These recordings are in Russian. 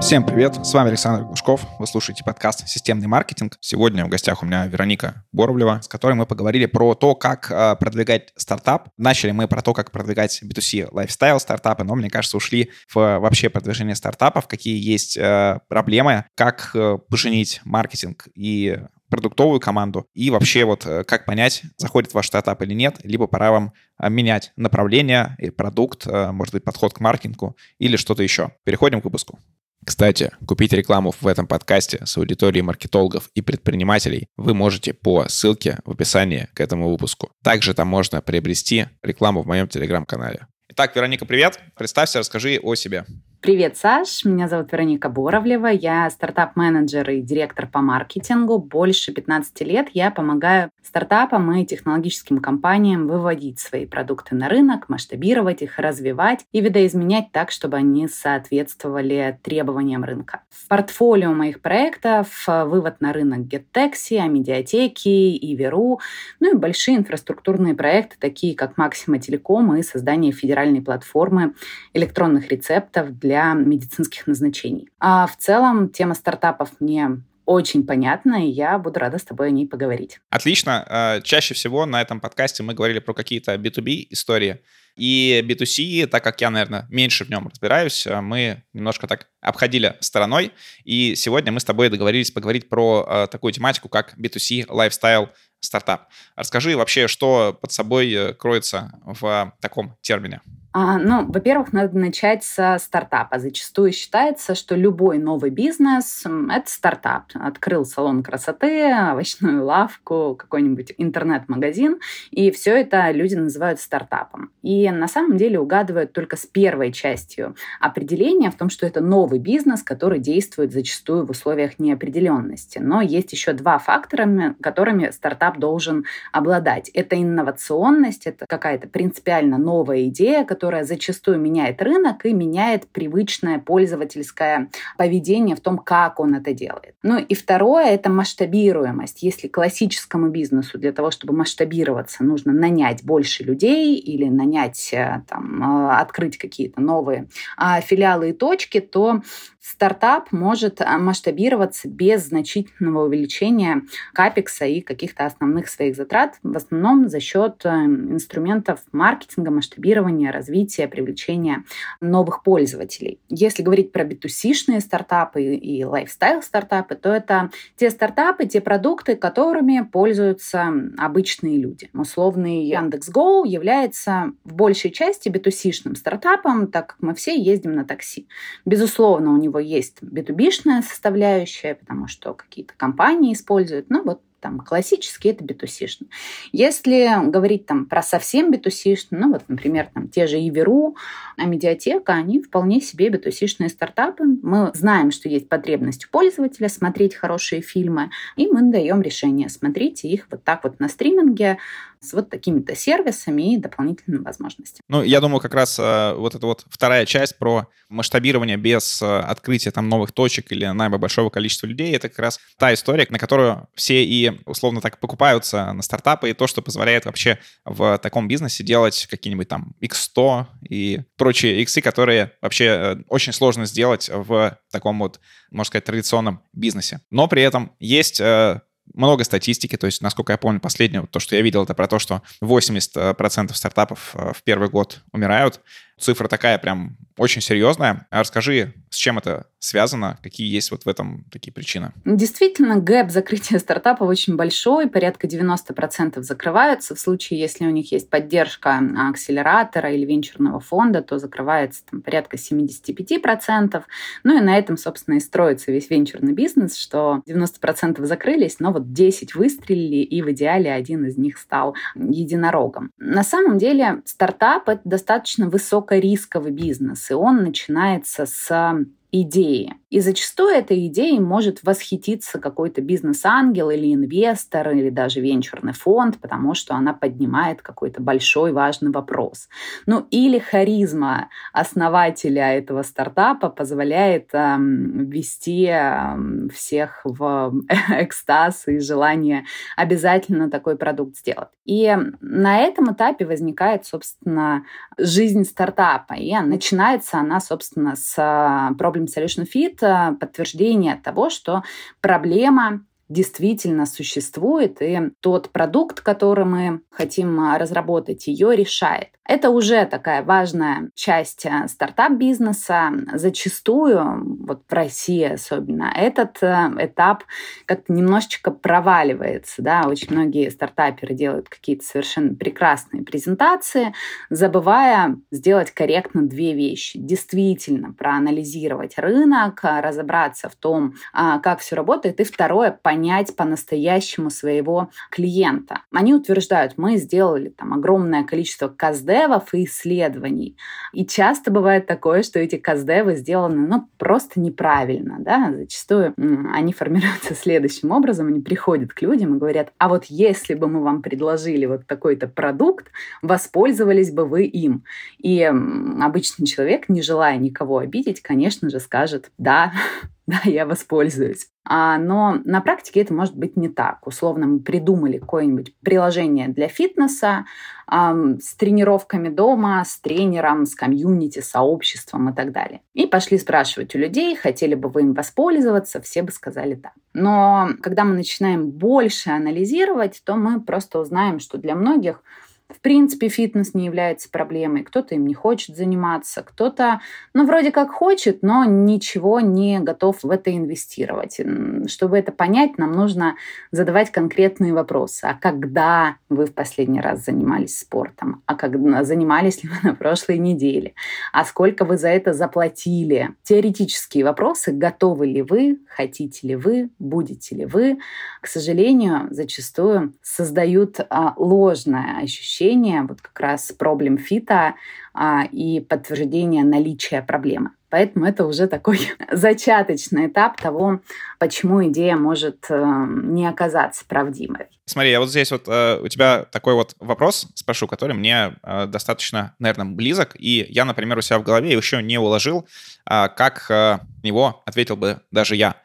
Всем привет, с вами Александр Глушков, вы слушаете подкаст «Системный маркетинг». Сегодня в гостях у меня Вероника Боровлева, с которой мы поговорили про то, как э, продвигать стартап. Начали мы про то, как продвигать B2C lifestyle стартапы, но, мне кажется, ушли в вообще продвижение стартапов, какие есть э, проблемы, как поженить маркетинг и продуктовую команду и вообще вот как понять, заходит ваш стартап или нет, либо пора вам менять направление и продукт, может быть, подход к маркетингу или что-то еще. Переходим к выпуску. Кстати, купить рекламу в этом подкасте с аудиторией маркетологов и предпринимателей вы можете по ссылке в описании к этому выпуску. Также там можно приобрести рекламу в моем телеграм-канале. Итак, Вероника, привет. Представься, расскажи о себе. Привет, Саш. Меня зовут Вероника Боровлева. Я стартап-менеджер и директор по маркетингу. Больше 15 лет я помогаю стартапам и технологическим компаниям выводить свои продукты на рынок, масштабировать их, развивать и видоизменять так, чтобы они соответствовали требованиям рынка. В портфолио моих проектов вывод на рынок GetTaxi, Амедиатеки, Иверу, ну и большие инфраструктурные проекты, такие как Максима Телеком и создание федеральной платформы электронных рецептов для для медицинских назначений. А в целом тема стартапов мне очень понятна, и я буду рада с тобой о ней поговорить. Отлично. Э, чаще всего на этом подкасте мы говорили про какие-то B2B истории. И B2C, так как я, наверное, меньше в нем разбираюсь, э, мы немножко так обходили стороной. И сегодня мы с тобой договорились поговорить про э, такую тематику, как B2C lifestyle стартап. Расскажи вообще, что под собой кроется в таком термине. А, ну, во-первых, надо начать со стартапа. Зачастую считается, что любой новый бизнес – это стартап. Открыл салон красоты, овощную лавку, какой-нибудь интернет-магазин, и все это люди называют стартапом. И на самом деле угадывают только с первой частью определения в том, что это новый бизнес, который действует зачастую в условиях неопределенности. Но есть еще два фактора, которыми стартап должен обладать. Это инновационность, это какая-то принципиально новая идея, которая которая зачастую меняет рынок и меняет привычное пользовательское поведение в том, как он это делает. Ну и второе – это масштабируемость. Если классическому бизнесу для того, чтобы масштабироваться, нужно нанять больше людей или нанять, э, там, э, открыть какие-то новые а, филиалы и точки, то стартап может а, масштабироваться без значительного увеличения капекса и каких-то основных своих затрат, в основном за счет э, инструментов маркетинга, масштабирования, развития, привлечения новых пользователей. Если говорить про B2C-шные стартапы и лайфстайл-стартапы, то это те стартапы, те продукты, которыми пользуются обычные люди. Условный Яндекс.Го является в большей части B2C-шным стартапом, так как мы все ездим на такси. Безусловно, у него него есть B2B-шная составляющая, потому что какие-то компании используют. Ну, вот там классический это B2C. Если говорить там про совсем B2C, ну вот, например, там те же Иверу, а медиатека, они вполне себе B2C стартапы. Мы знаем, что есть потребность у пользователя смотреть хорошие фильмы, и мы даем решение. Смотрите их вот так вот на стриминге, с вот такими-то сервисами и дополнительными возможностями. Ну, я думаю, как раз э, вот эта вот вторая часть про масштабирование без э, открытия там новых точек или найма большого количества людей, это как раз та история, на которую все и условно так покупаются на стартапы, и то, что позволяет вообще в таком бизнесе делать какие-нибудь там X100 и прочие иксы, которые вообще э, очень сложно сделать в таком вот, можно сказать, традиционном бизнесе. Но при этом есть э, много статистики, то есть, насколько я помню, последнее, то, что я видел, это про то, что 80% стартапов э, в первый год умирают. Цифра такая прям очень серьезная. А расскажи, с чем это связано, какие есть вот в этом такие причины? Действительно, гэп закрытия стартапов очень большой, порядка 90% закрываются. В случае, если у них есть поддержка акселератора или венчурного фонда, то закрывается там, порядка 75%. Ну и на этом, собственно, и строится весь венчурный бизнес, что 90% закрылись, но вот 10 выстрелили, и в идеале один из них стал единорогом. На самом деле стартап — это достаточно высокорисковый бизнес, и он начинается с идеи. И зачастую этой идеей может восхититься какой-то бизнес-ангел или инвестор, или даже венчурный фонд, потому что она поднимает какой-то большой важный вопрос. Ну или харизма основателя этого стартапа позволяет эм, ввести эм, всех в экстаз и желание обязательно такой продукт сделать. И на этом этапе возникает, собственно, жизнь стартапа. И начинается она, собственно, с problem Solution Fit — подтверждение того, что проблема действительно существует, и тот продукт, который мы хотим а, разработать, ее решает. Это уже такая важная часть а, стартап-бизнеса. Зачастую, вот в России особенно, этот а, этап как-то немножечко проваливается. Да? Очень многие стартаперы делают какие-то совершенно прекрасные презентации, забывая сделать корректно две вещи. Действительно проанализировать рынок, разобраться в том, как все работает, и второе, понять, понять по-настоящему своего клиента. Они утверждают, мы сделали там огромное количество каздевов и исследований. И часто бывает такое, что эти каздевы сделаны ну, просто неправильно. Да? Зачастую они формируются следующим образом. Они приходят к людям и говорят, а вот если бы мы вам предложили вот такой-то продукт, воспользовались бы вы им. И обычный человек, не желая никого обидеть, конечно же, скажет, да, да, я воспользуюсь. А, но на практике это может быть не так. Условно, мы придумали какое-нибудь приложение для фитнеса эм, с тренировками дома, с тренером, с комьюнити, сообществом и так далее. И пошли спрашивать у людей, хотели бы вы им воспользоваться, все бы сказали да. Но когда мы начинаем больше анализировать, то мы просто узнаем, что для многих в принципе, фитнес не является проблемой. Кто-то им не хочет заниматься, кто-то, ну, вроде как хочет, но ничего не готов в это инвестировать. Чтобы это понять, нам нужно задавать конкретные вопросы. А когда вы в последний раз занимались спортом? А как занимались ли вы на прошлой неделе? А сколько вы за это заплатили? Теоретические вопросы. Готовы ли вы? Хотите ли вы? Будете ли вы? К сожалению, зачастую создают а, ложное ощущение ощущение вот как раз проблем фита а, и подтверждение наличия проблемы. Поэтому это уже такой зачаточный этап того, почему идея может э, не оказаться правдивой. Смотри, я вот здесь вот э, у тебя такой вот вопрос спрошу, который мне э, достаточно, наверное, близок, и я, например, у себя в голове еще не уложил, э, как э, него ответил бы даже я.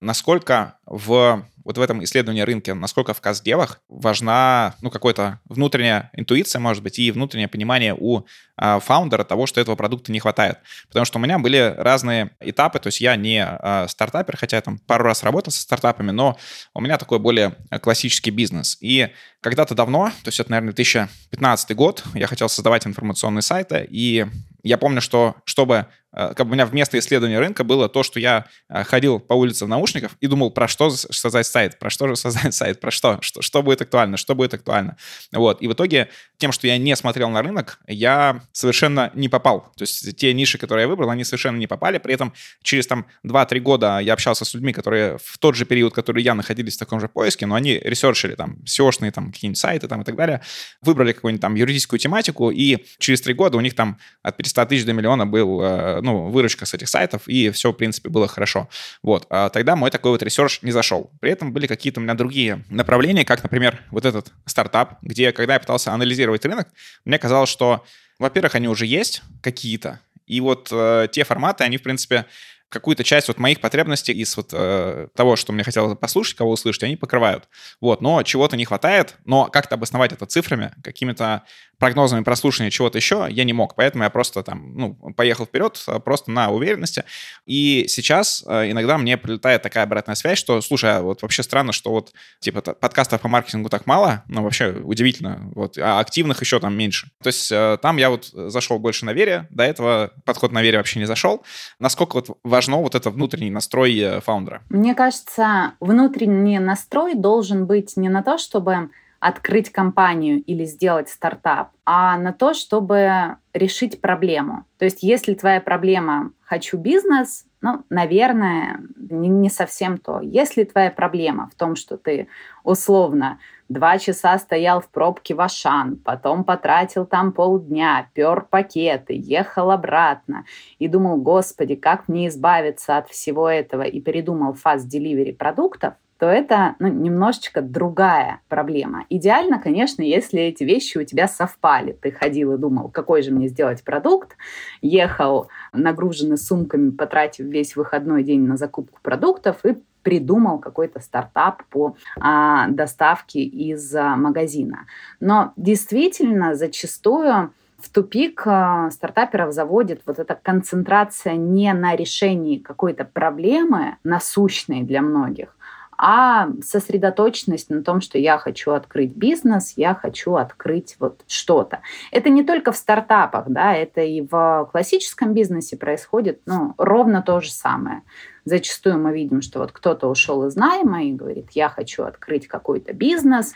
Насколько в вот в этом исследовании рынка, насколько в каздевах важна, ну, какая-то внутренняя интуиция, может быть, и внутреннее понимание у а, фаундера того, что этого продукта не хватает. Потому что у меня были разные этапы, то есть я не а, стартапер, хотя я там пару раз работал со стартапами, но у меня такой более классический бизнес. И когда-то давно, то есть это, наверное, 2015 год, я хотел создавать информационные сайты, и я помню, что чтобы а, как бы у меня вместо исследования рынка было то, что я а, ходил по улице в наушниках и думал, про что создать сайт, про что же создать сайт, про что, что, что будет актуально, что будет актуально. Вот. И в итоге тем, что я не смотрел на рынок, я совершенно не попал. То есть те ниши, которые я выбрал, они совершенно не попали. При этом через там 2-3 года я общался с людьми, которые в тот же период, который я находились в таком же поиске, но они ресерчили там SEO -шные там какие-нибудь сайты там и так далее, выбрали какую-нибудь там юридическую тематику, и через 3 года у них там от 500 тысяч до миллиона был, э, ну, выручка с этих сайтов, и все, в принципе, было хорошо. Вот. А тогда мой такой вот research не зашел. При этом были какие-то у меня другие направления, как, например, вот этот стартап, где, когда я пытался анализировать рынок, мне казалось, что во-первых, они уже есть какие-то, и вот э, те форматы, они, в принципе, какую-то часть вот моих потребностей из вот э, того, что мне хотелось послушать, кого услышать, они покрывают. Вот, но чего-то не хватает, но как-то обосновать это цифрами, какими-то прогнозами прослушивания чего-то еще я не мог, поэтому я просто там, ну, поехал вперед э, просто на уверенности. И сейчас э, иногда мне прилетает такая обратная связь, что, слушай, а вот вообще странно, что вот, типа, подкастов по маркетингу так мало, но вообще удивительно, вот, а активных еще там меньше. То есть э, там я вот зашел больше на вере, до этого подход на вере вообще не зашел. Насколько вот важно вот это внутренний настрой фаундера? Мне кажется, внутренний настрой должен быть не на то, чтобы открыть компанию или сделать стартап, а на то, чтобы решить проблему. То есть, если твоя проблема «хочу бизнес», ну, наверное, не, не совсем то. Если твоя проблема в том, что ты условно два часа стоял в пробке в Ашан, потом потратил там полдня, пер пакеты, ехал обратно. И думал, господи, как мне избавиться от всего этого, и передумал фаст-деливери продуктов, то это ну, немножечко другая проблема. Идеально, конечно, если эти вещи у тебя совпали. Ты ходил и думал, какой же мне сделать продукт, ехал нагруженный сумками, потратив весь выходной день на закупку продуктов и придумал какой-то стартап по а, доставке из а, магазина. Но действительно, зачастую в тупик э, стартаперов заводит вот эта концентрация не на решении какой-то проблемы насущной для многих, а сосредоточенность на том, что я хочу открыть бизнес, я хочу открыть вот что-то. Это не только в стартапах, да, это и в классическом бизнесе происходит ну, ровно то же самое. Зачастую мы видим, что вот кто-то ушел из найма и говорит, я хочу открыть какой-то бизнес,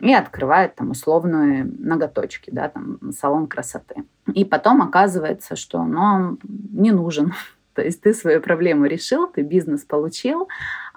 и открывает там условные ноготочки, да, там салон красоты. И потом оказывается, что ну, он не нужен. То есть ты свою проблему решил, ты бизнес получил,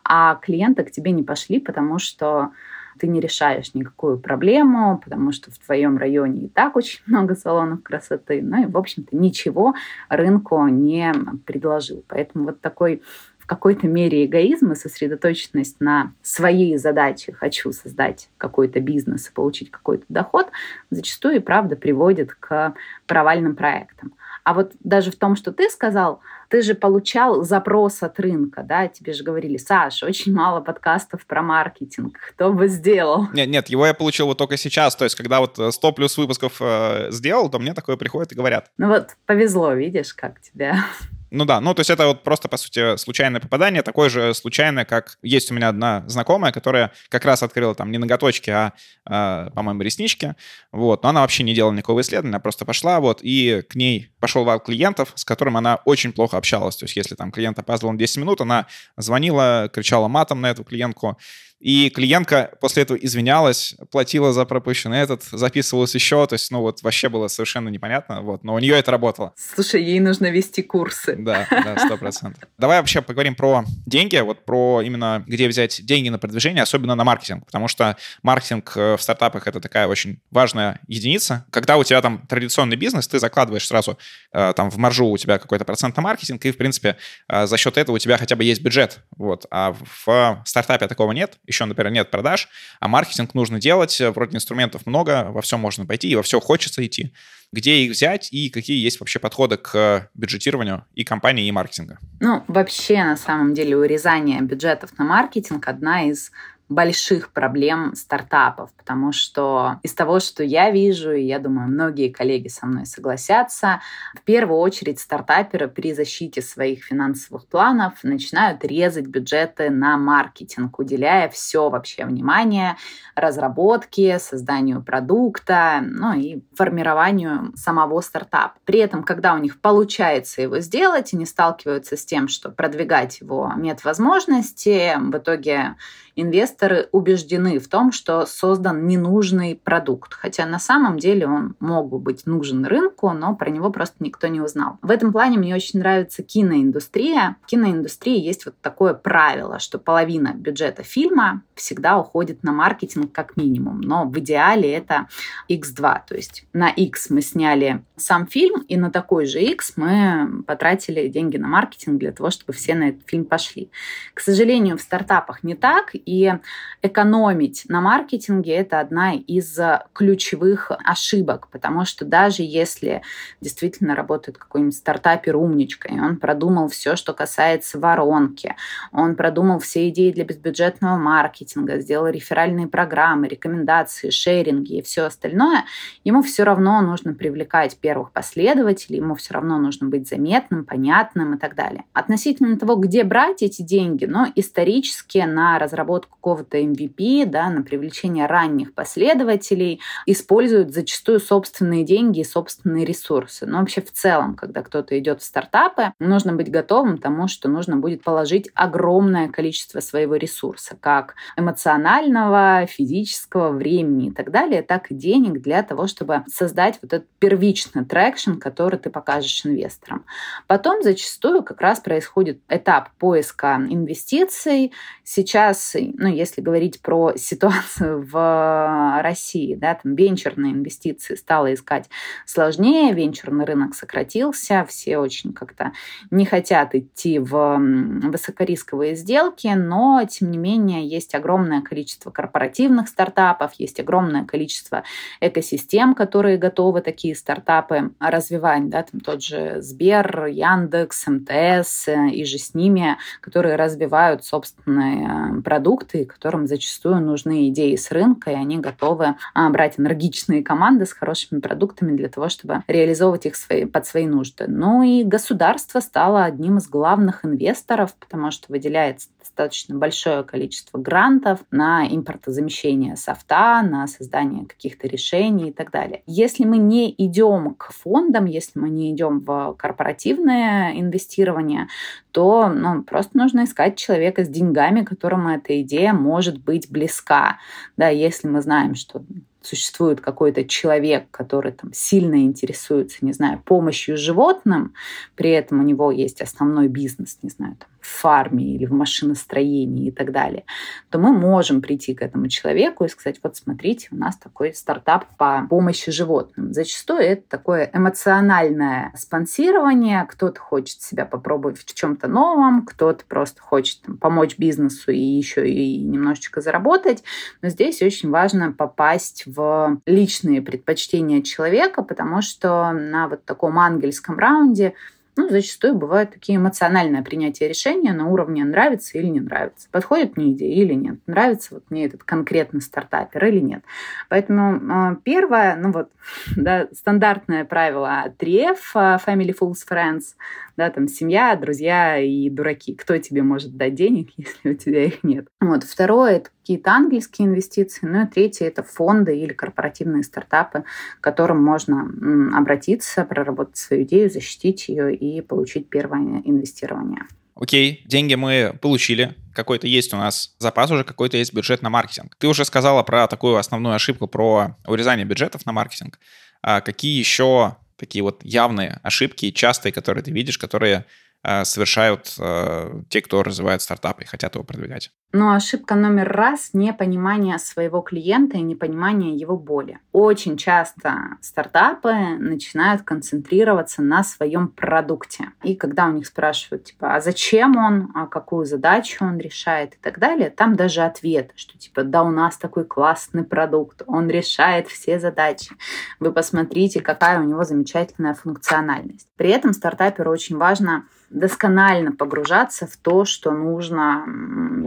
а клиенты к тебе не пошли, потому что ты не решаешь никакую проблему, потому что в твоем районе и так очень много салонов красоты, ну и, в общем-то, ничего рынку не предложил. Поэтому вот такой в какой-то мере эгоизм и сосредоточенность на своей задаче «хочу создать какой-то бизнес и получить какой-то доход» зачастую и правда приводит к провальным проектам. А вот даже в том, что ты сказал, ты же получал запрос от рынка, да, тебе же говорили, Саша, очень мало подкастов про маркетинг, кто бы сделал? Нет, нет, его я получил вот только сейчас, то есть когда вот 100 плюс выпусков э, сделал, то мне такое приходит и говорят. Ну вот повезло, видишь, как тебя ну да, ну то есть это вот просто, по сути, случайное попадание, такое же случайное, как есть у меня одна знакомая, которая как раз открыла там не ноготочки, а, а по-моему, реснички, вот, но она вообще не делала никакого исследования, она просто пошла, вот, и к ней пошел вал клиентов, с которым она очень плохо общалась, то есть если там клиент опаздывал на 10 минут, она звонила, кричала матом на эту клиентку, и клиентка после этого извинялась, платила за пропущенный этот, записывалась еще, то есть, ну вот вообще было совершенно непонятно, вот, но у нее это работало. Слушай, ей нужно вести курсы. Да, да, сто процентов. Давай вообще поговорим про деньги, вот про именно где взять деньги на продвижение, особенно на маркетинг, потому что маркетинг э, в стартапах это такая очень важная единица. Когда у тебя там традиционный бизнес, ты закладываешь сразу э, там в маржу у тебя какой-то процент на маркетинг, и в принципе э, за счет этого у тебя хотя бы есть бюджет, вот, а в стартапе такого нет, еще, например, нет продаж, а маркетинг нужно делать, э, вроде инструментов много, во все можно пойти, и во все хочется идти. Где их взять и какие есть вообще подходы к бюджетированию и компании, и маркетинга? Ну, вообще, на самом деле, урезание бюджетов на маркетинг одна из больших проблем стартапов, потому что из того, что я вижу, и я думаю, многие коллеги со мной согласятся, в первую очередь стартаперы при защите своих финансовых планов начинают резать бюджеты на маркетинг, уделяя все вообще внимание разработке, созданию продукта, ну и формированию самого стартапа. При этом, когда у них получается его сделать, они сталкиваются с тем, что продвигать его нет возможности, в итоге инвесторы убеждены в том, что создан ненужный продукт, хотя на самом деле он мог бы быть нужен рынку, но про него просто никто не узнал. В этом плане мне очень нравится киноиндустрия. В киноиндустрии есть вот такое правило, что половина бюджета фильма всегда уходит на маркетинг как минимум, но в идеале это x2, то есть на x мы сняли сам фильм, и на такой же x мы потратили деньги на маркетинг для того, чтобы все на этот фильм пошли. К сожалению, в стартапах не так, и экономить на маркетинге – это одна из ключевых ошибок, потому что даже если действительно работает какой-нибудь стартапер умничка, и он продумал все, что касается воронки, он продумал все идеи для безбюджетного маркетинга, сделал реферальные программы, рекомендации, шеринги и все остальное, ему все равно нужно привлекать первых последователей, ему все равно нужно быть заметным, понятным и так далее. Относительно того, где брать эти деньги, но исторически на разработку разработку какого-то MVP, да, на привлечение ранних последователей, используют зачастую собственные деньги и собственные ресурсы. Но вообще в целом, когда кто-то идет в стартапы, нужно быть готовым к тому, что нужно будет положить огромное количество своего ресурса, как эмоционального, физического, времени и так далее, так и денег для того, чтобы создать вот этот первичный traction, который ты покажешь инвесторам. Потом зачастую как раз происходит этап поиска инвестиций. Сейчас ну, если говорить про ситуацию в России, да, там венчурные инвестиции стало искать сложнее, венчурный рынок сократился, все очень как-то не хотят идти в высокорисковые сделки, но, тем не менее, есть огромное количество корпоративных стартапов, есть огромное количество экосистем, которые готовы такие стартапы развивать, да, там тот же Сбер, Яндекс, МТС и же с ними, которые развивают собственные продукты продукты, которым зачастую нужны идеи с рынка, и они готовы а, брать энергичные команды с хорошими продуктами для того, чтобы реализовывать их свои, под свои нужды. Ну и государство стало одним из главных инвесторов, потому что выделяется достаточно большое количество грантов на импортозамещение софта, на создание каких-то решений и так далее. Если мы не идем к фондам, если мы не идем в корпоративное инвестирование, то ну, просто нужно искать человека с деньгами, которому эта идея может быть близка. Да, если мы знаем, что существует какой-то человек, который там сильно интересуется, не знаю, помощью животным, при этом у него есть основной бизнес, не знаю, там, фарме или в машиностроении и так далее, то мы можем прийти к этому человеку и сказать, вот смотрите, у нас такой стартап по помощи животным. Зачастую это такое эмоциональное спонсирование. Кто-то хочет себя попробовать в чем-то новом, кто-то просто хочет там, помочь бизнесу и еще и немножечко заработать. Но здесь очень важно попасть в личные предпочтения человека, потому что на вот таком ангельском раунде ну, зачастую бывают такие эмоциональные принятия решения на уровне нравится или не нравится, подходит мне идея или нет, нравится вот мне этот конкретный стартапер или нет. Поэтому э, первое, ну вот, да, стандартное правило 3F, а, Family Fools Friends, да, там семья, друзья и дураки. Кто тебе может дать денег, если у тебя их нет? Вот. Второе — это какие-то английские инвестиции. Ну и третье — это фонды или корпоративные стартапы, к которым можно обратиться, проработать свою идею, защитить ее и получить первое инвестирование. Окей, деньги мы получили, какой-то есть у нас запас уже, какой-то есть бюджет на маркетинг. Ты уже сказала про такую основную ошибку, про урезание бюджетов на маркетинг. А какие еще такие вот явные ошибки, частые, которые ты видишь, которые э, совершают э, те, кто развивает стартапы и хотят его продвигать? Но ошибка номер раз – непонимание своего клиента и непонимание его боли. Очень часто стартапы начинают концентрироваться на своем продукте. И когда у них спрашивают, типа, а зачем он, а какую задачу он решает и так далее, там даже ответ, что типа, да, у нас такой классный продукт, он решает все задачи. Вы посмотрите, какая у него замечательная функциональность. При этом стартаперу очень важно досконально погружаться в то, что нужно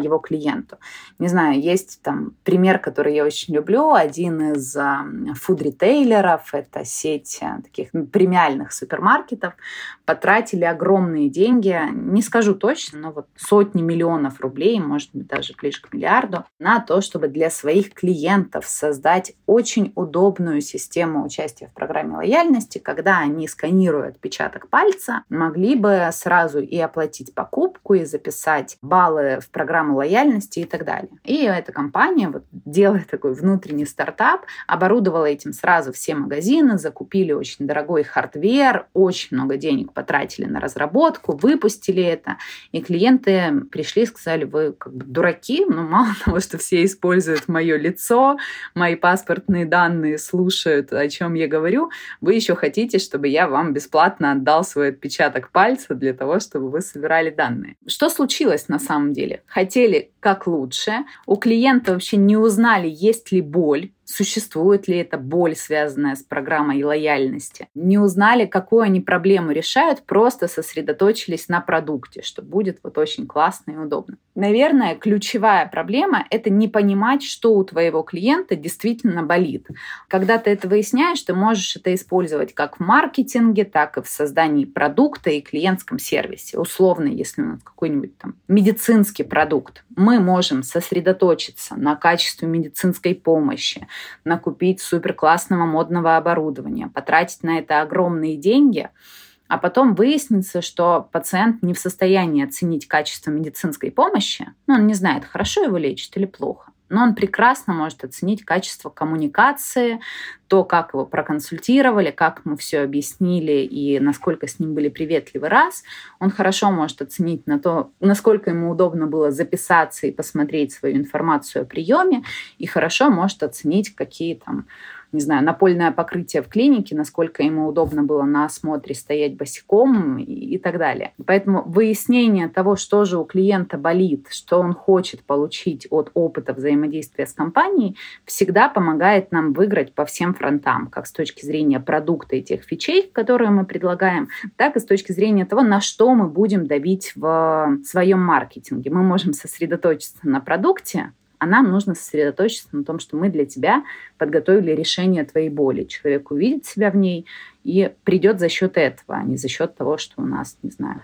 его клиенту. Не знаю, есть там пример, который я очень люблю. Один из фуд-ритейлеров, это сеть э, таких премиальных супермаркетов, потратили огромные деньги, не скажу точно, но вот сотни миллионов рублей, может быть, даже ближе к миллиарду, на то, чтобы для своих клиентов создать очень удобную систему участия в программе лояльности, когда они, сканируя отпечаток пальца, могли бы сразу и оплатить покупку, и записать баллы в программу лояльности и так далее. И эта компания, вот, делая такой внутренний стартап, оборудовала этим сразу все магазины, закупили очень дорогой hardware, очень много денег потратили на разработку, выпустили это, и клиенты пришли и сказали, вы как бы дураки, ну мало того, что все используют мое лицо, мои паспортные данные слушают, о чем я говорю, вы еще хотите, чтобы я вам бесплатно отдал свой отпечаток пальца для того, чтобы вы собирали данные. Что случилось на самом деле? Хотели как лучше. У клиента вообще не узнали, есть ли боль, существует ли эта боль, связанная с программой лояльности. Не узнали, какую они проблему решают, просто сосредоточились на продукте, что будет вот очень классно и удобно. Наверное, ключевая проблема — это не понимать, что у твоего клиента действительно болит. Когда ты это выясняешь, ты можешь это использовать как в маркетинге, так и в создании продукта и клиентском сервисе. Условно, если у нас какой-нибудь там медицинский продукт, мы можем сосредоточиться на качестве медицинской помощи, накупить супер классного модного оборудования, потратить на это огромные деньги, а потом выяснится, что пациент не в состоянии оценить качество медицинской помощи, ну, он не знает, хорошо его лечат или плохо но он прекрасно может оценить качество коммуникации, то, как его проконсультировали, как мы все объяснили и насколько с ним были приветливы раз. Он хорошо может оценить на то, насколько ему удобно было записаться и посмотреть свою информацию о приеме, и хорошо может оценить, какие там не знаю, напольное покрытие в клинике, насколько ему удобно было на осмотре стоять босиком и, и так далее. Поэтому выяснение того, что же у клиента болит, что он хочет получить от опыта взаимодействия с компанией, всегда помогает нам выиграть по всем фронтам, как с точки зрения продукта и тех фичей, которые мы предлагаем, так и с точки зрения того, на что мы будем давить в своем маркетинге. Мы можем сосредоточиться на продукте, А нам нужно сосредоточиться на том, что мы для тебя подготовили решение твоей боли. Человек увидит себя в ней и придет за счет этого, а не за счет того, что у нас, не знаю,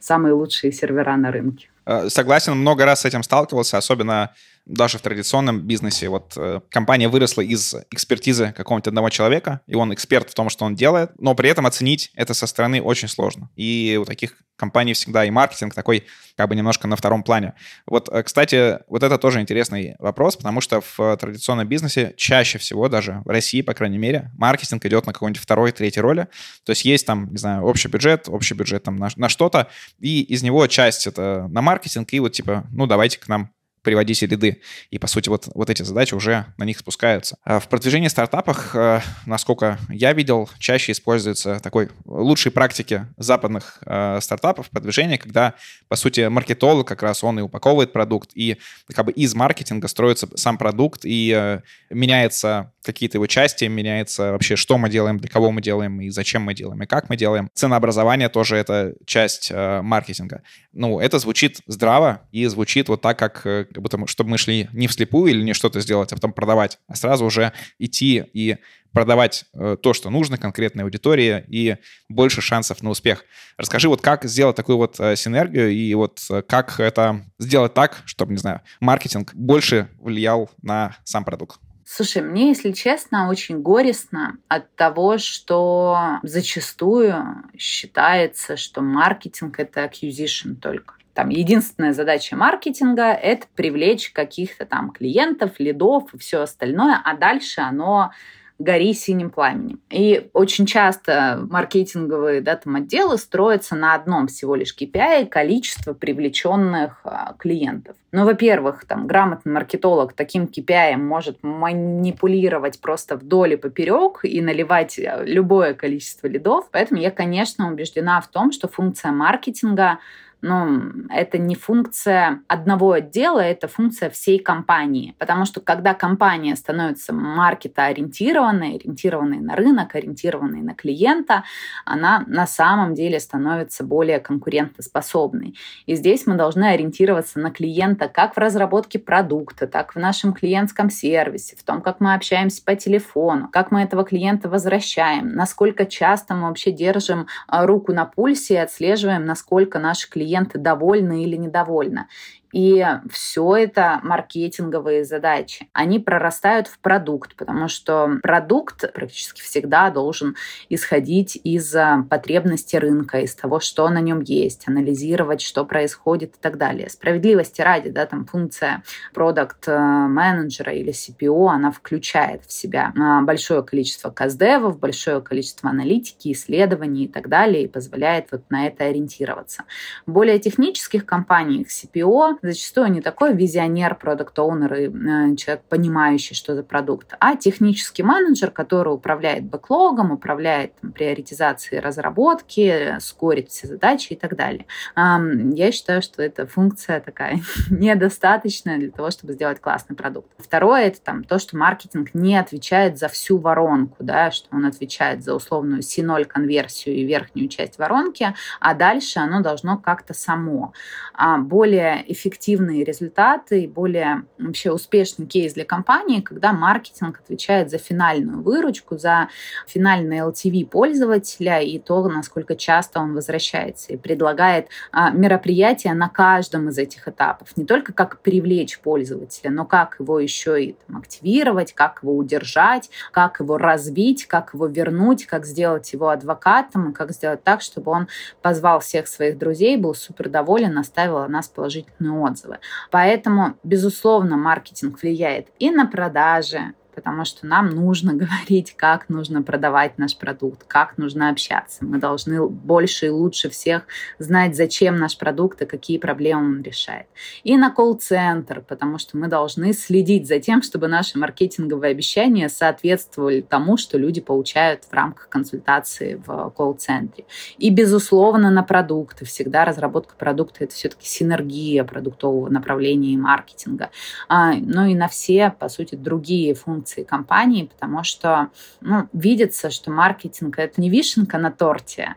самые лучшие сервера на рынке. Э, согласен, много раз с этим сталкивался, особенно даже в традиционном бизнесе. Вот э, компания выросла из экспертизы какого-нибудь одного человека, и он эксперт в том, что он делает, но при этом оценить это со стороны очень сложно. И у таких компаний всегда и маркетинг такой как бы немножко на втором плане. Вот, э, кстати, вот это тоже интересный вопрос, потому что в традиционном бизнесе чаще всего, даже в России, по крайней мере, маркетинг идет на какой-нибудь второй, третьей роли. То есть есть там, не знаю, общий бюджет, общий бюджет там на, на что-то, и из него часть это на маркетинг, и вот типа, ну давайте к нам приводите ряды. И, по сути, вот, вот эти задачи уже на них спускаются. А в продвижении стартапах, э, насколько я видел, чаще используется такой лучшей практики западных э, стартапов продвижения, когда, по сути, маркетолог как раз он и упаковывает продукт, и как бы из маркетинга строится сам продукт, и э, меняется какие-то его части, меняется вообще, что мы делаем, для кого мы делаем, и зачем мы делаем, и как мы делаем. Ценообразование тоже это часть э, маркетинга. Ну, это звучит здраво и звучит вот так, как, э, как будто, чтобы мы шли не вслепую или не что-то сделать, а потом продавать, а сразу уже идти и продавать э, то, что нужно конкретной аудитории и больше шансов на успех. Расскажи, вот как сделать такую вот э, синергию и вот э, как это сделать так, чтобы, не знаю, маркетинг больше влиял на сам продукт. Слушай, мне, если честно, очень горестно от того, что зачастую считается, что маркетинг — это acquisition только. Там единственная задача маркетинга — это привлечь каких-то там клиентов, лидов и все остальное, а дальше оно гори синим пламенем. И очень часто маркетинговые да, там, отделы строятся на одном всего лишь KPI количество привлеченных а, клиентов. Ну, во-первых, там грамотный маркетолог таким KPI может манипулировать просто вдоль и поперек и наливать а, любое количество лидов. Поэтому я, конечно, убеждена в том, что функция маркетинга но это не функция одного отдела, это функция всей компании. Потому что когда компания становится маркетоориентированной, ориентированной на рынок, ориентированной на клиента, она на самом деле становится более конкурентоспособной. И здесь мы должны ориентироваться на клиента как в разработке продукта, так в нашем клиентском сервисе, в том, как мы общаемся по телефону, как мы этого клиента возвращаем, насколько часто мы вообще держим а, руку на пульсе и отслеживаем, насколько наши клиенты клиенты довольны или недовольны. И все это маркетинговые задачи. Они прорастают в продукт, потому что продукт практически всегда должен исходить из э, потребности рынка, из того, что на нем есть, анализировать, что происходит и так далее. Справедливости ради, да, там функция продукт менеджера или CPO, она включает в себя э, большое количество каздевов, большое количество аналитики, исследований и так далее, и позволяет вот на это ориентироваться. В более технических компаниях CPO зачастую не такой визионер, продукт-оунер и э, человек, понимающий, что за продукт, а технический менеджер, который управляет бэклогом, управляет там, приоритизацией разработки, скорит все задачи и так далее. Я считаю, что эта функция такая недостаточная для того, чтобы сделать классный продукт. Второе — это там, то, что маркетинг не отвечает за всю воронку, да, что он отвечает за условную C0 конверсию и верхнюю часть воронки, а дальше оно должно как-то само а более эффективно эффективные результаты и более вообще успешный кейс для компании, когда маркетинг отвечает за финальную выручку, за финальный LTV пользователя и то, насколько часто он возвращается и предлагает а, мероприятия на каждом из этих этапов. Не только как привлечь пользователя, но как его еще и там, активировать, как его удержать, как его развить, как его вернуть, как сделать его адвокатом как сделать так, чтобы он позвал всех своих друзей, был супер доволен, оставил о нас положительную отзывы. Поэтому, безусловно, маркетинг влияет и на продажи, потому что нам нужно говорить, как нужно продавать наш продукт, как нужно общаться. Мы должны больше и лучше всех знать, зачем наш продукт и какие проблемы он решает. И на колл-центр, потому что мы должны следить за тем, чтобы наши маркетинговые обещания соответствовали тому, что люди получают в рамках консультации в колл-центре. И, безусловно, на продукты. Всегда разработка продукта — это все-таки синергия продуктового направления и маркетинга. А, ну и на все, по сути, другие функции функции компании, потому что ну, видится, что маркетинг — это не вишенка на торте,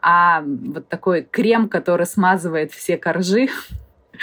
а вот такой крем, который смазывает все коржи,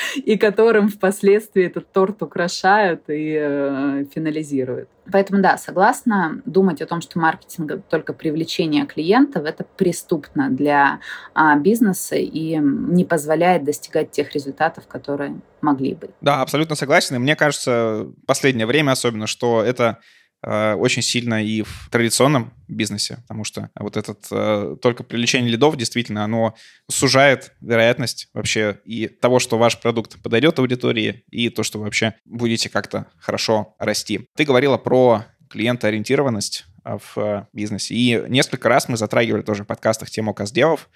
и которым впоследствии этот торт украшают и э, финализируют. Поэтому да, согласна, думать о том, что маркетинг только привлечение клиентов, это преступно для а, бизнеса и не позволяет достигать тех результатов, которые могли бы. Да, абсолютно согласен. И мне кажется, последнее время особенно, что это очень сильно и в традиционном бизнесе, потому что вот этот э, только привлечение лидов действительно оно сужает вероятность вообще и того, что ваш продукт подойдет аудитории, и то, что вы вообще будете как-то хорошо расти. Ты говорила про клиентоориентированность э, в бизнесе. И несколько раз мы затрагивали тоже в подкастах тему каздевов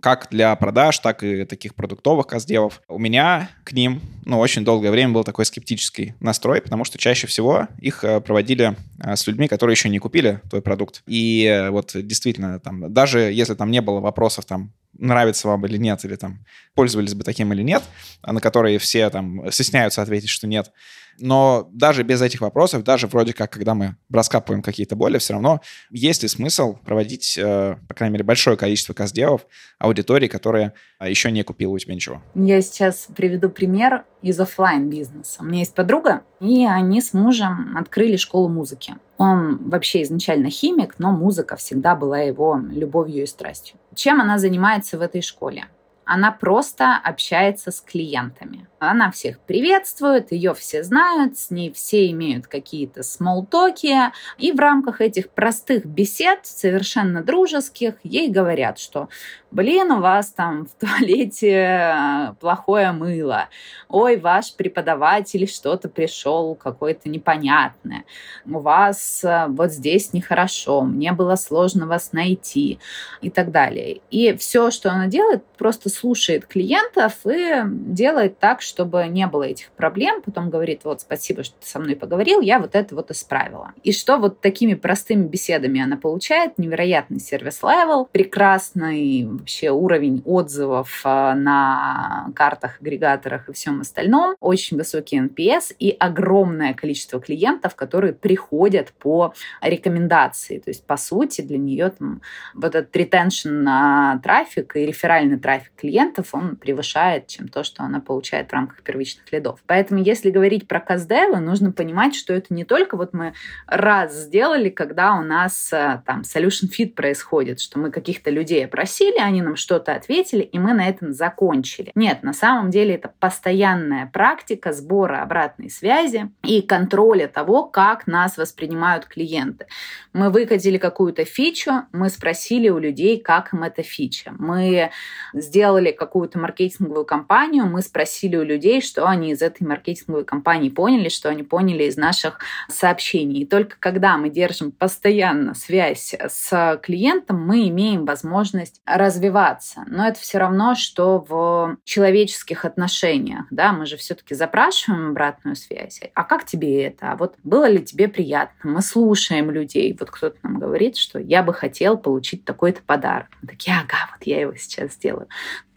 как для продаж, так и таких продуктовых каздевов. У меня к ним, ну, очень долгое время был такой скептический настрой, потому что чаще всего их э, проводили э, с людьми, которые еще не купили твой продукт. И э, вот действительно, там, даже если там не было вопросов, там, нравится вам или нет, или там пользовались бы таким или нет, а на которые все там стесняются ответить, что нет, но даже без этих вопросов, даже вроде как, когда мы раскапываем какие-то боли, все равно есть ли смысл проводить, э, по крайней мере, большое количество каздевов аудитории, которая э, еще не купила у тебя ничего? Я сейчас приведу пример из офлайн бизнеса. У меня есть подруга, и они с мужем открыли школу музыки. Он вообще изначально химик, но музыка всегда была его любовью и страстью. Чем она занимается в этой школе? Она просто общается с клиентами. Она всех приветствует, ее все знают, с ней все имеют какие-то смолтоки, и в рамках этих простых бесед, совершенно дружеских, ей говорят, что блин, у вас там в туалете э, плохое мыло, ой, ваш преподаватель что-то пришел какое-то непонятное, у вас э, вот здесь нехорошо, мне было сложно вас найти и так далее. И все, что она делает, просто слушает клиентов и делает так, чтобы не было этих проблем, потом говорит, вот спасибо, что ты со мной поговорил, я вот это вот исправила. И что вот такими простыми беседами она получает, невероятный service level, прекрасный вообще уровень отзывов а, на картах, агрегаторах и всем остальном, очень высокий NPS и огромное количество клиентов, которые приходят по рекомендации. То есть, по сути, для нее там, вот этот ретеншн на трафик и реферальный трафик клиентов, он превышает, чем то, что она получает в рамках первичных лидов. Поэтому, если говорить про каздевы, нужно понимать, что это не только вот мы раз сделали, когда у нас а, там solution fit происходит, что мы каких-то людей опросили, они нам что-то ответили, и мы на этом закончили. Нет, на самом деле это постоянная практика сбора обратной связи и контроля того, как нас воспринимают клиенты. Мы выкатили какую-то фичу, мы спросили у людей, как им эта фича. Мы сделали какую-то маркетинговую кампанию, мы спросили у людей, что они из этой маркетинговой кампании поняли, что они поняли из наших сообщений. И только когда мы держим постоянно связь с клиентом, мы имеем возможность развивать развиваться. Но это все равно, что в человеческих отношениях. Да? Мы же все-таки запрашиваем обратную связь. А как тебе это? А вот было ли тебе приятно? Мы слушаем людей. Вот кто-то нам говорит, что я бы хотел получить такой-то подарок. Мы такие, ага, вот я его сейчас сделаю.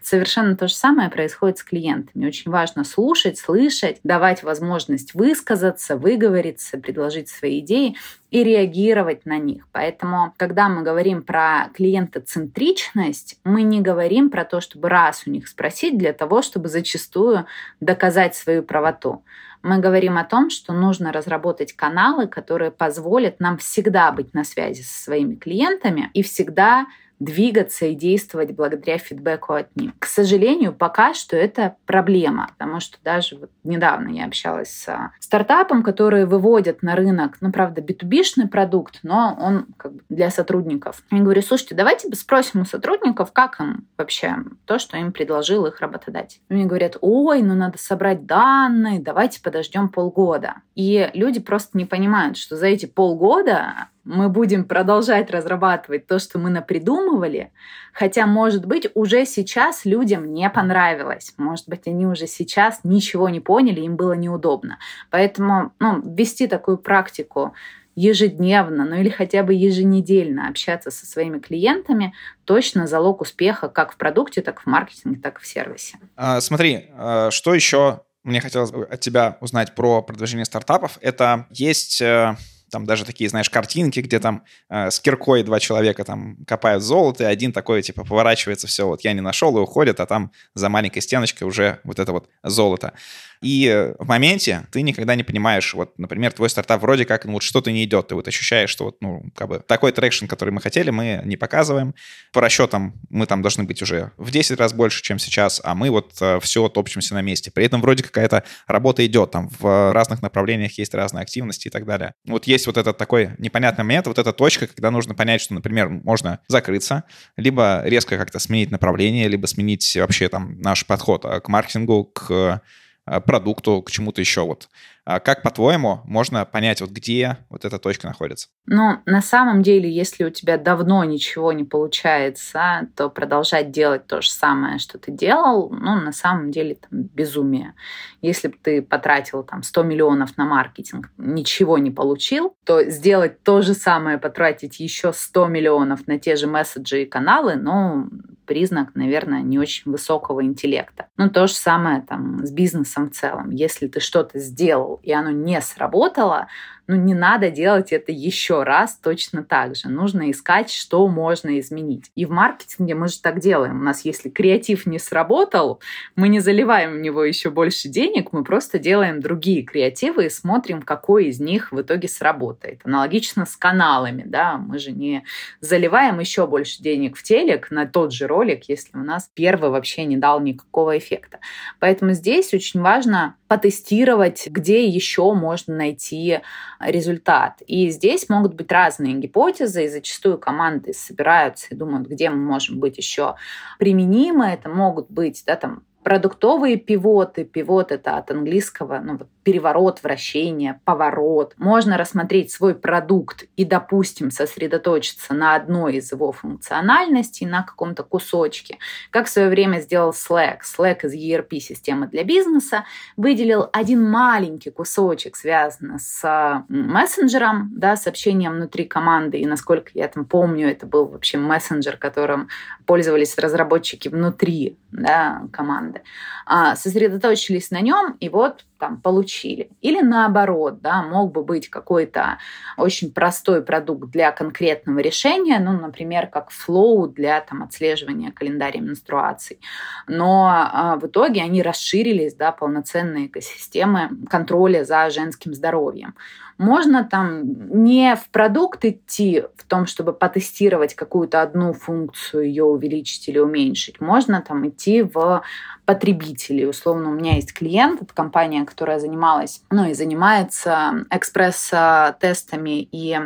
Совершенно то же самое происходит с клиентами. Очень важно слушать, слышать, давать возможность высказаться, выговориться, предложить свои идеи и реагировать на них. Поэтому, когда мы говорим про клиентоцентричность, мы не говорим про то, чтобы раз у них спросить для того, чтобы зачастую доказать свою правоту. Мы говорим о том, что нужно разработать каналы, которые позволят нам всегда быть на связи со своими клиентами и всегда двигаться и действовать благодаря фидбэку от них. К сожалению, пока что это проблема, потому что даже вот недавно я общалась с стартапом, которые выводят на рынок, ну, правда, B2B-шный продукт, но он как бы для сотрудников. Я говорю, слушайте, давайте спросим у сотрудников, как им вообще то, что им предложил их работодатель. Мне говорят, ой, ну надо собрать данные, давайте подождем полгода. И люди просто не понимают, что за эти полгода мы будем продолжать разрабатывать то, что мы напридумывали, хотя, может быть, уже сейчас людям не понравилось. Может быть, они уже сейчас ничего не поняли, им было неудобно. Поэтому ну, ввести такую практику ежедневно, ну или хотя бы еженедельно общаться со своими клиентами точно залог успеха как в продукте, так в маркетинге, так в сервисе. А, смотри, а, что еще мне хотелось бы от тебя узнать про продвижение стартапов? Это есть э, там даже такие, знаешь, картинки, где там э, с киркой два человека там копают золото, и один такой, типа, поворачивается, все, вот я не нашел, и уходит, а там за маленькой стеночкой уже вот это вот золото. И в моменте ты никогда не понимаешь, вот, например, твой стартап вроде как, ну, вот что-то не идет, ты вот ощущаешь, что вот, ну, как бы такой traction, который мы хотели, мы не показываем. По расчетам мы там должны быть уже в 10 раз больше, чем сейчас, а мы вот э, все топчемся на месте. При этом вроде какая-то работа идет, там в разных направлениях есть разные активности и так далее. Вот есть вот этот такой непонятный момент, вот эта точка, когда нужно понять, что, например, можно закрыться, либо резко как-то сменить направление, либо сменить вообще там наш подход э, к маркетингу, к продукту, к чему-то еще. Вот. А как, по-твоему, можно понять, вот где вот эта точка находится? Ну, на самом деле, если у тебя давно ничего не получается, то продолжать делать то же самое, что ты делал, ну, на самом деле, там, безумие. Если бы ты потратил там 100 миллионов на маркетинг, ничего не получил, то сделать то же самое, потратить еще 100 миллионов на те же месседжи и каналы, ну, признак, наверное, не очень высокого интеллекта. Ну, то же самое там с бизнесом в целом. Если ты что-то сделал, и оно не сработало, ну, не надо делать это еще раз точно так же. Нужно искать, что можно изменить. И в маркетинге мы же так делаем. У нас, если креатив не сработал, мы не заливаем в него еще больше денег, мы просто делаем другие креативы и смотрим, какой из них в итоге сработает. Аналогично с каналами, да, мы же не заливаем еще больше денег в телек на тот же ролик, если у нас первый вообще не дал никакого эффекта. Поэтому здесь очень важно потестировать, где еще можно найти результат. И здесь могут быть разные гипотезы, и зачастую команды собираются и думают, где мы можем быть еще применимы. Это могут быть да, там, Продуктовые пивоты, пивот это от английского, ну, переворот, вращение, поворот. Можно рассмотреть свой продукт и, допустим, сосредоточиться на одной из его функциональностей, на каком-то кусочке. Как в свое время сделал Slack. Slack из ERP-системы для бизнеса выделил один маленький кусочек, связанный с мессенджером, да, с общением внутри команды. И, насколько я там помню, это был вообще мессенджер, которым пользовались разработчики внутри да, команды, а, сосредоточились на нем и вот там получили. Или наоборот, да, мог бы быть какой-то очень простой продукт для конкретного решения, ну, например, как Flow для там, отслеживания календаря менструаций. Но а, в итоге они расширились, да, полноценные экосистемы контроля за женским здоровьем. Можно там не в продукт идти в том, чтобы потестировать какую-то одну функцию, ее увеличить или уменьшить. Можно там идти в потребителей. Условно, у меня есть клиент, это компания, которая занималась, ну и занимается экспресс-тестами и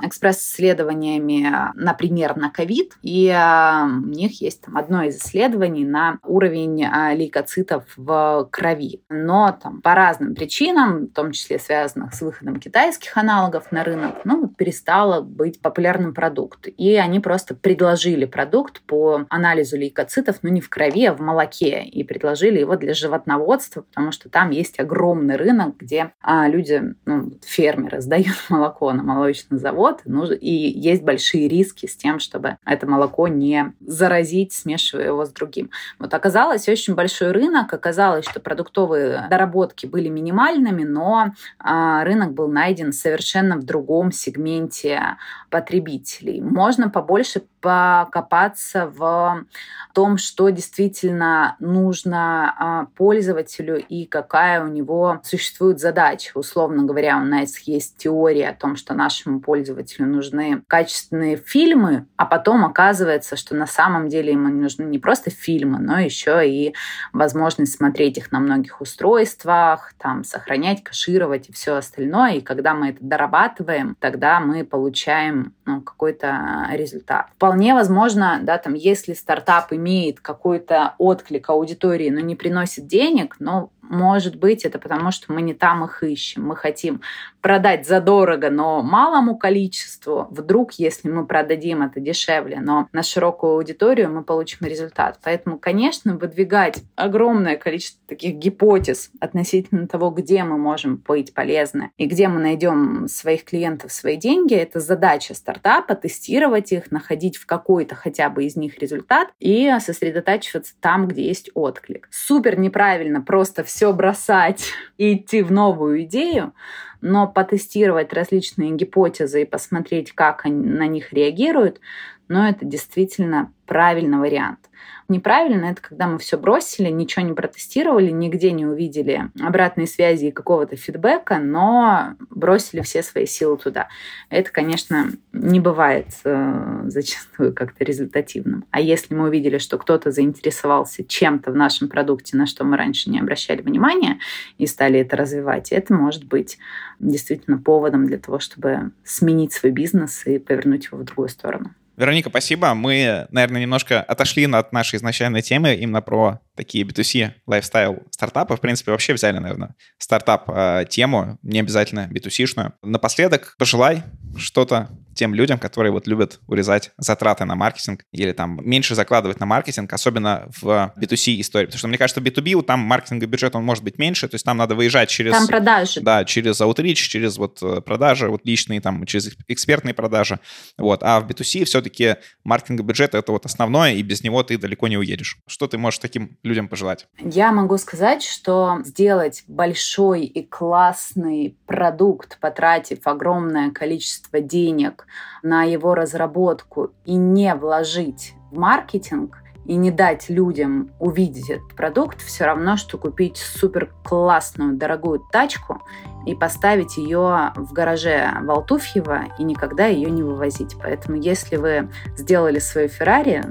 экспресс-исследованиями, например, на ковид. И а, у них есть там одно из исследований на уровень а, лейкоцитов в крови. Но там по разным причинам, в том числе связанных с выходом китайских аналогов на рынок, ну, перестало быть популярным продукт. И они просто предложили продукт по анализу лейкоцитов, ну, не в крови, а в молоке. И предложили его для животноводства, потому что там есть огромный рынок, где а, люди, ну, фермеры сдают молоко на молочный завод, ну, и есть большие риски с тем, чтобы это молоко не заразить, смешивая его с другим. Вот оказалось очень большой рынок, оказалось, что продуктовые доработки были минимальными, но а, рынок был найден совершенно в другом сегменте потребителей. Можно побольше покопаться в том, что действительно нужно а, пользователю и какая у него существует задача. Условно говоря, у нас есть теория о том, что нашему пользователю нужны качественные фильмы, а потом оказывается, что на самом деле ему нужны не просто фильмы, но еще и возможность смотреть их на многих устройствах, там, сохранять, кэшировать и все остальное. И когда мы это дорабатываем, тогда мы получаем ну, какой-то результат. Вполне возможно, да, там, если стартап имеет какой-то отклик аудитории, но не приносит денег, но может быть, это потому, что мы не там их ищем. Мы хотим продать задорого, но малому количеству. Вдруг, если мы продадим это дешевле, но на широкую аудиторию, мы получим результат. Поэтому, конечно, выдвигать огромное количество таких гипотез относительно того, где мы можем быть полезны и где мы найдем своих клиентов свои деньги, это задача стартапа, тестировать их, находить в какой-то хотя бы из них результат и сосредотачиваться там, где есть отклик. Супер неправильно просто все все бросать и идти в новую идею, но потестировать различные гипотезы и посмотреть, как они на них реагируют, но это действительно правильный вариант. Неправильно это когда мы все бросили, ничего не протестировали, нигде не увидели обратной связи и какого-то фидбэка, но бросили все свои силы туда. Это, конечно, не бывает э, зачастую как-то результативным. А если мы увидели, что кто-то заинтересовался чем-то в нашем продукте, на что мы раньше не обращали внимания, и стали это развивать, это может быть действительно поводом для того, чтобы сменить свой бизнес и повернуть его в другую сторону. Вероника, спасибо. Мы, наверное, немножко отошли от нашей изначальной темы именно про такие B2C лайфстайл стартапы. В принципе, вообще взяли, наверное, стартап-тему, не обязательно B2C-шную. Напоследок пожелай что-то тем людям, которые вот любят урезать затраты на маркетинг или там меньше закладывать на маркетинг, особенно в B2C истории. Потому что мне кажется, B2B, там маркетинговый бюджет, он может быть меньше, то есть там надо выезжать через... Там продажи. Да, через Outreach, через вот э, продажи, вот личные, там, через экспертные продажи. Вот. А в B2C все-таки маркетинговый бюджет — это вот основное, и без него ты далеко не уедешь. Что ты можешь таким людям пожелать? Я могу сказать, что сделать большой и классный продукт, потратив огромное количество денег на его разработку и не вложить в маркетинг, и не дать людям увидеть этот продукт, все равно, что купить супер классную, дорогую тачку и поставить ее в гараже Валтуфьева и никогда ее не вывозить. Поэтому, если вы сделали свою Феррари,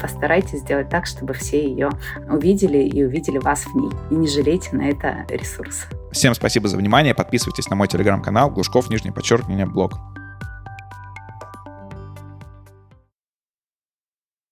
постарайтесь сделать так, чтобы все ее увидели и увидели вас в ней. И не жалейте на это ресурсы. Всем спасибо за внимание. Подписывайтесь на мой телеграм-канал Глушков, нижнее подчеркивание, блог.